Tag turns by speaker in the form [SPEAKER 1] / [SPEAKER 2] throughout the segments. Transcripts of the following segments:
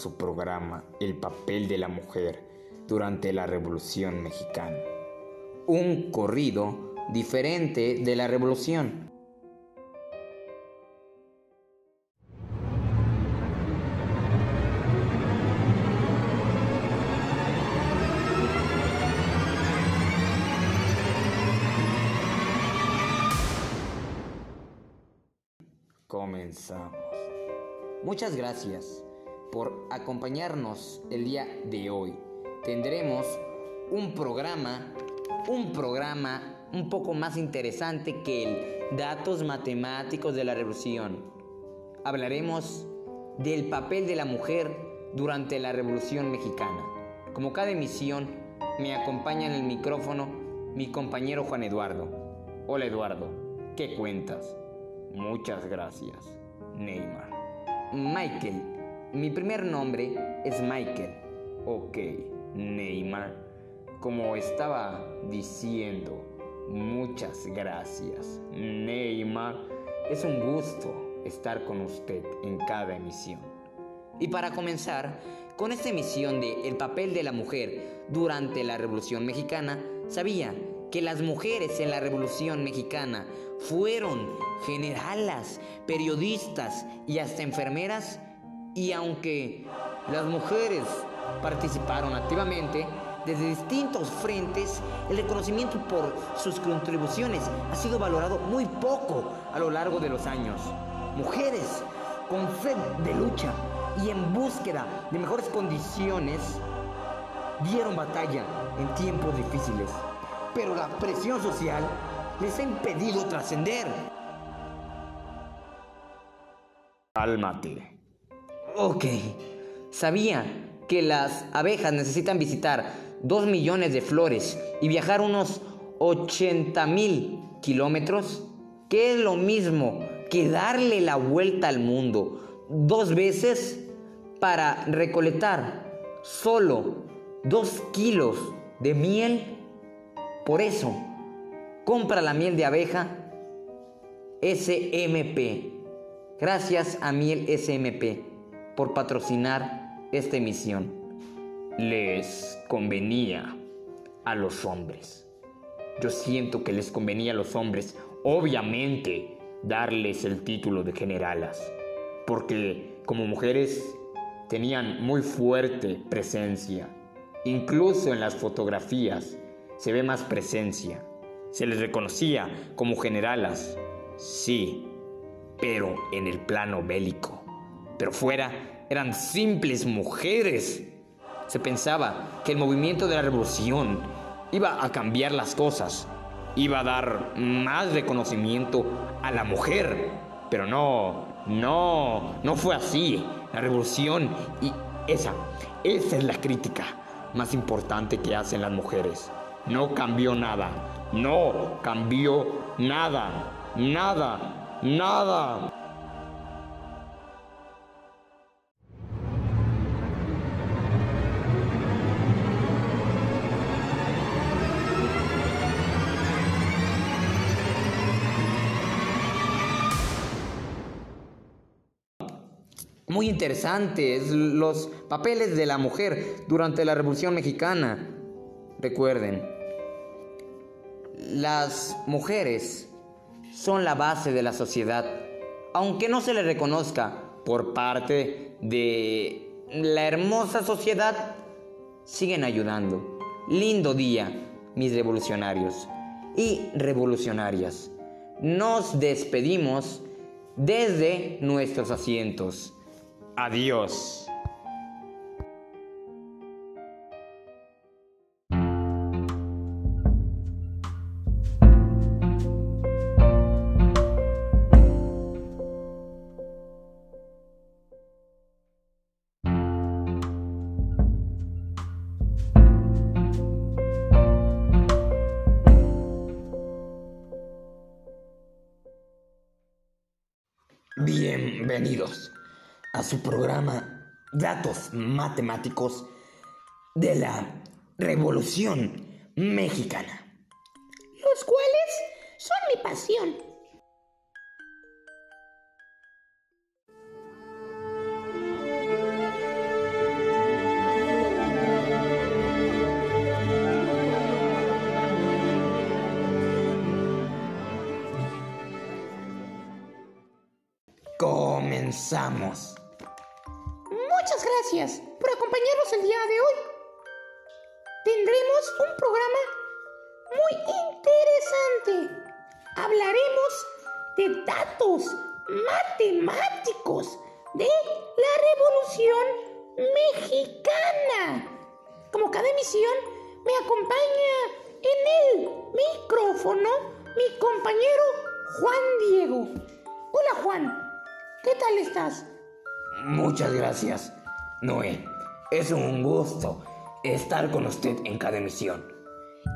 [SPEAKER 1] su programa El papel de la mujer durante la Revolución Mexicana. Un corrido diferente de la Revolución. Comenzamos. Muchas gracias por acompañarnos el día de hoy. Tendremos un programa, un programa un poco más interesante que el Datos Matemáticos de la Revolución. Hablaremos del papel de la mujer durante la Revolución Mexicana. Como cada emisión, me acompaña en el micrófono mi compañero Juan Eduardo. Hola Eduardo, ¿qué cuentas? Muchas gracias, Neymar. Michael. Mi primer nombre es Michael. Ok, Neymar. Como estaba diciendo, muchas gracias, Neymar. Es un gusto estar con usted en cada emisión. Y para comenzar, con esta emisión de El papel de la mujer durante la Revolución Mexicana, sabía que las mujeres en la Revolución Mexicana fueron generalas, periodistas y hasta enfermeras. Y aunque las mujeres participaron activamente desde distintos frentes, el reconocimiento por sus contribuciones ha sido valorado muy poco a lo largo de los años. Mujeres con sed de lucha y en búsqueda de mejores condiciones dieron batalla en tiempos difíciles. Pero la presión social les ha impedido trascender. Cálmate. Ok. Sabía que las abejas necesitan visitar 2 millones de flores y viajar unos 80 mil kilómetros, que es lo mismo que darle la vuelta al mundo dos veces para recolectar solo 2 kilos de miel. Por eso, compra la miel de abeja SMP. Gracias a Miel SMP por patrocinar esta emisión. Les convenía a los hombres. Yo siento que les convenía a los hombres, obviamente, darles el título de generalas, porque como mujeres tenían muy fuerte presencia. Incluso en las fotografías se ve más presencia. Se les reconocía como generalas, sí, pero en el plano bélico. Pero fuera eran simples mujeres. Se pensaba que el movimiento de la revolución iba a cambiar las cosas, iba a dar más reconocimiento a la mujer. Pero no, no, no fue así. La revolución y esa, esa es la crítica más importante que hacen las mujeres. No cambió nada, no cambió nada, nada, nada. Muy interesantes los papeles de la mujer durante la Revolución Mexicana. Recuerden, las mujeres son la base de la sociedad, aunque no se les reconozca por parte de la hermosa sociedad, siguen ayudando. Lindo día, mis revolucionarios y revolucionarias. Nos despedimos desde nuestros asientos. Adiós. Bienvenidos a su programa Datos Matemáticos de la Revolución Mexicana,
[SPEAKER 2] los cuales son mi pasión.
[SPEAKER 1] comenzamos.
[SPEAKER 2] Gracias por acompañarnos el día de hoy. Tendremos un programa muy interesante. Hablaremos de datos matemáticos de la Revolución Mexicana. Como cada emisión, me acompaña en el micrófono mi compañero Juan Diego. Hola Juan, ¿qué tal estás?
[SPEAKER 1] Muchas gracias, Noé. Es un gusto estar con usted en cada emisión.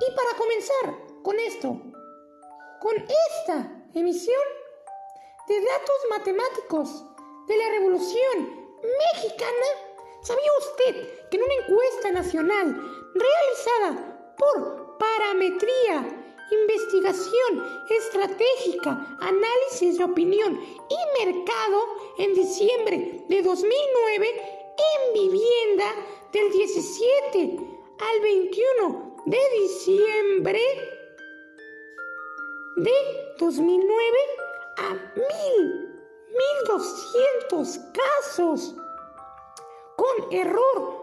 [SPEAKER 2] Y para comenzar con esto, con esta emisión de datos matemáticos de la Revolución Mexicana, ¿sabía usted que en una encuesta nacional realizada por Parametría investigación estratégica, análisis de opinión y mercado en diciembre de 2009 en vivienda del 17 al 21 de diciembre de 2009 a 1000, 1200 casos con error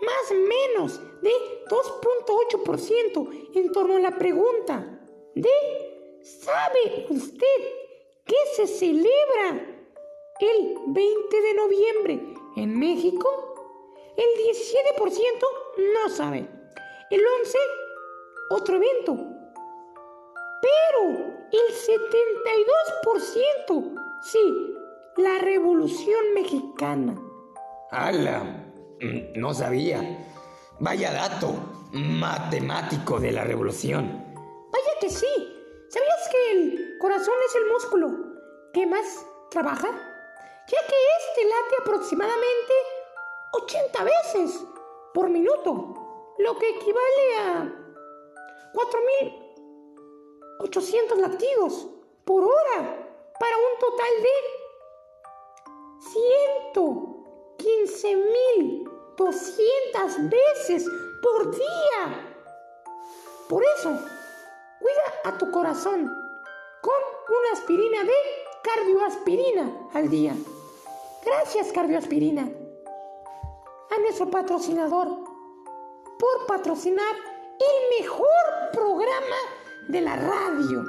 [SPEAKER 2] más menos de 2.8% en torno a la pregunta de ¿sabe usted qué se celebra el 20 de noviembre en México? El 17% no sabe. El 11 otro evento. Pero el 72% sí, la Revolución Mexicana.
[SPEAKER 1] ¡Hala! Mm, no sabía. Vaya dato matemático de la revolución.
[SPEAKER 2] Vaya que sí. ¿Sabías que el corazón es el músculo que más trabaja? Ya que este late aproximadamente 80 veces por minuto, lo que equivale a 4.800 latidos por hora para un total de 115.200 veces por día. Por eso, cuida a tu corazón con una aspirina de cardioaspirina al día. Gracias, cardioaspirina a nuestro patrocinador por patrocinar el mejor programa de la radio.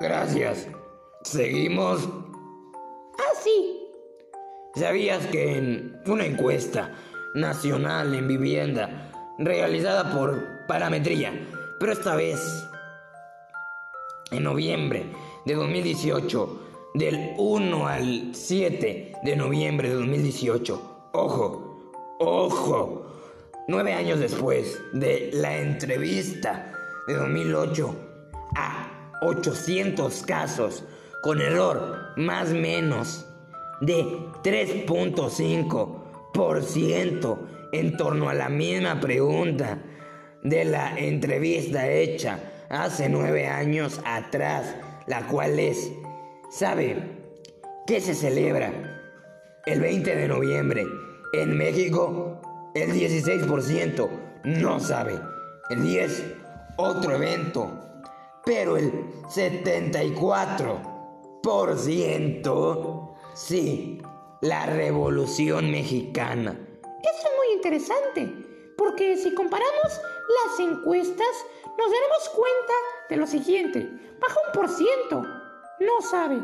[SPEAKER 1] Gracias. Seguimos.
[SPEAKER 2] Ah, sí.
[SPEAKER 1] ¿Sabías que en una encuesta nacional en vivienda realizada por Parametría, pero esta vez en noviembre de 2018, del 1 al 7 de noviembre de 2018. Ojo, ojo. Nueve años después de la entrevista de 2008 a 800 casos con error más menos de 3.5% en torno a la misma pregunta de la entrevista hecha hace nueve años atrás, la cual es ¿Sabe qué se celebra el 20 de noviembre en México? El 16% no sabe. El 10, otro evento. Pero el 74%, sí, la Revolución Mexicana.
[SPEAKER 2] Eso es muy interesante, porque si comparamos las encuestas, nos daremos cuenta de lo siguiente. Baja un por ciento no sabe.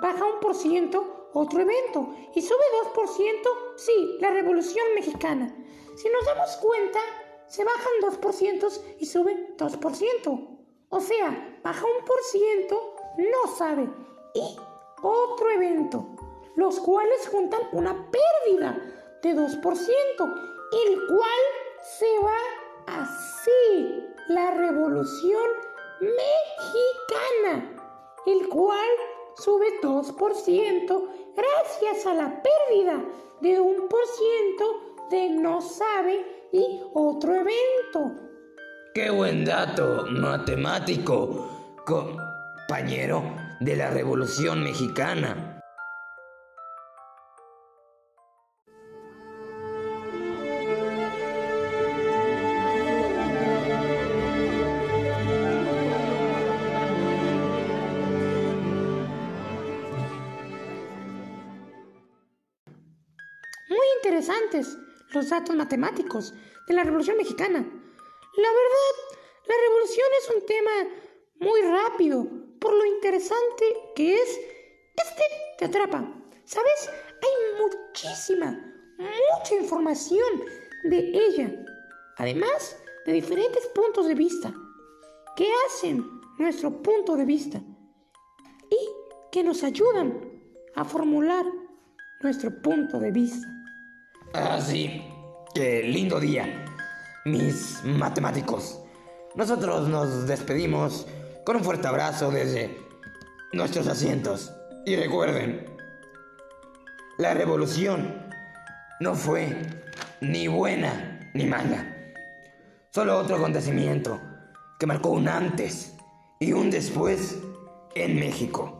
[SPEAKER 2] Baja un por ciento otro evento y sube 2%, sí, la Revolución Mexicana. Si nos damos cuenta, se bajan 2% y suben 2%. O sea, baja un por ciento, no sabe. Y otro evento, los cuales juntan una pérdida de 2%, el cual se va así, la Revolución Mexicana el cual sube 2% gracias a la pérdida de un por ciento de no sabe y otro evento.
[SPEAKER 1] ¡Qué buen dato matemático, compañero de la Revolución Mexicana!
[SPEAKER 2] Interesantes los datos matemáticos de la Revolución Mexicana. La verdad, la revolución es un tema muy rápido, por lo interesante que es, este te atrapa. ¿Sabes? Hay muchísima, mucha información de ella. Además de diferentes puntos de vista que hacen nuestro punto de vista y que nos ayudan a formular nuestro punto de vista.
[SPEAKER 1] Ah, sí. Qué lindo día, mis matemáticos. Nosotros nos despedimos con un fuerte abrazo desde nuestros asientos. Y recuerden, la revolución no fue ni buena ni mala. Solo otro acontecimiento que marcó un antes y un después en México.